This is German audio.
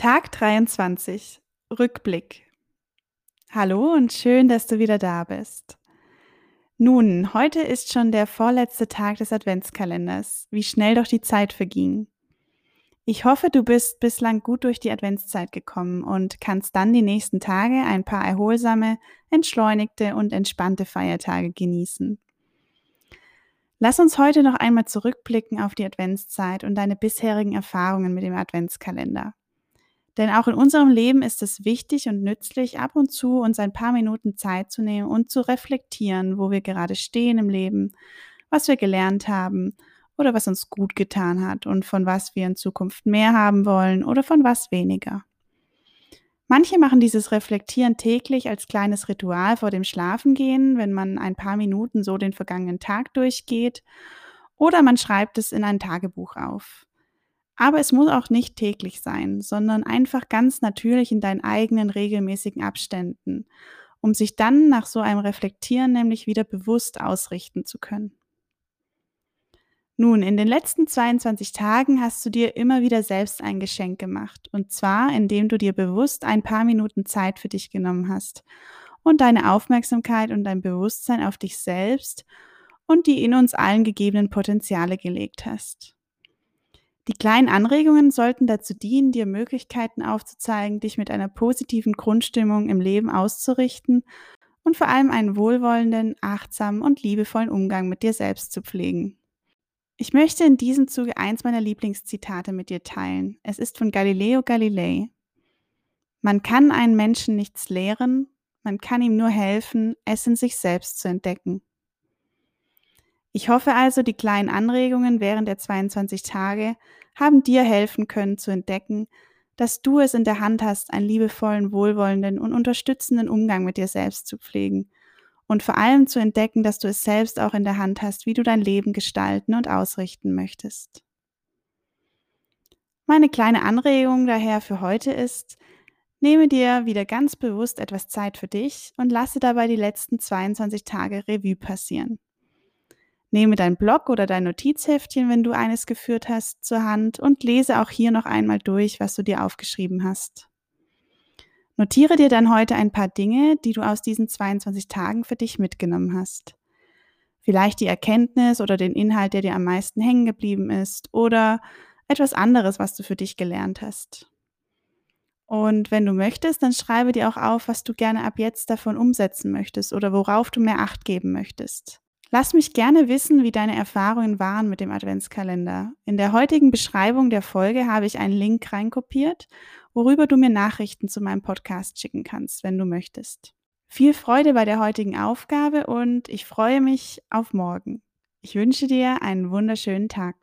Tag 23. Rückblick. Hallo und schön, dass du wieder da bist. Nun, heute ist schon der vorletzte Tag des Adventskalenders. Wie schnell doch die Zeit verging. Ich hoffe, du bist bislang gut durch die Adventszeit gekommen und kannst dann die nächsten Tage ein paar erholsame, entschleunigte und entspannte Feiertage genießen. Lass uns heute noch einmal zurückblicken auf die Adventszeit und deine bisherigen Erfahrungen mit dem Adventskalender. Denn auch in unserem Leben ist es wichtig und nützlich, ab und zu uns ein paar Minuten Zeit zu nehmen und zu reflektieren, wo wir gerade stehen im Leben, was wir gelernt haben oder was uns gut getan hat und von was wir in Zukunft mehr haben wollen oder von was weniger. Manche machen dieses Reflektieren täglich als kleines Ritual vor dem Schlafengehen, wenn man ein paar Minuten so den vergangenen Tag durchgeht, oder man schreibt es in ein Tagebuch auf. Aber es muss auch nicht täglich sein, sondern einfach ganz natürlich in deinen eigenen regelmäßigen Abständen, um sich dann nach so einem Reflektieren nämlich wieder bewusst ausrichten zu können. Nun, in den letzten 22 Tagen hast du dir immer wieder selbst ein Geschenk gemacht. Und zwar, indem du dir bewusst ein paar Minuten Zeit für dich genommen hast und deine Aufmerksamkeit und dein Bewusstsein auf dich selbst und die in uns allen gegebenen Potenziale gelegt hast. Die kleinen Anregungen sollten dazu dienen, dir Möglichkeiten aufzuzeigen, dich mit einer positiven Grundstimmung im Leben auszurichten und vor allem einen wohlwollenden, achtsamen und liebevollen Umgang mit dir selbst zu pflegen. Ich möchte in diesem Zuge eins meiner Lieblingszitate mit dir teilen. Es ist von Galileo Galilei. Man kann einen Menschen nichts lehren, man kann ihm nur helfen, es in sich selbst zu entdecken. Ich hoffe also, die kleinen Anregungen während der 22 Tage haben dir helfen können zu entdecken, dass du es in der Hand hast, einen liebevollen, wohlwollenden und unterstützenden Umgang mit dir selbst zu pflegen und vor allem zu entdecken, dass du es selbst auch in der Hand hast, wie du dein Leben gestalten und ausrichten möchtest. Meine kleine Anregung daher für heute ist, nehme dir wieder ganz bewusst etwas Zeit für dich und lasse dabei die letzten 22 Tage Revue passieren. Nehme dein Blog oder dein Notizheftchen, wenn du eines geführt hast, zur Hand und lese auch hier noch einmal durch, was du dir aufgeschrieben hast. Notiere dir dann heute ein paar Dinge, die du aus diesen 22 Tagen für dich mitgenommen hast. Vielleicht die Erkenntnis oder den Inhalt, der dir am meisten hängen geblieben ist oder etwas anderes, was du für dich gelernt hast. Und wenn du möchtest, dann schreibe dir auch auf, was du gerne ab jetzt davon umsetzen möchtest oder worauf du mehr Acht geben möchtest. Lass mich gerne wissen, wie deine Erfahrungen waren mit dem Adventskalender. In der heutigen Beschreibung der Folge habe ich einen Link reinkopiert, worüber du mir Nachrichten zu meinem Podcast schicken kannst, wenn du möchtest. Viel Freude bei der heutigen Aufgabe und ich freue mich auf morgen. Ich wünsche dir einen wunderschönen Tag.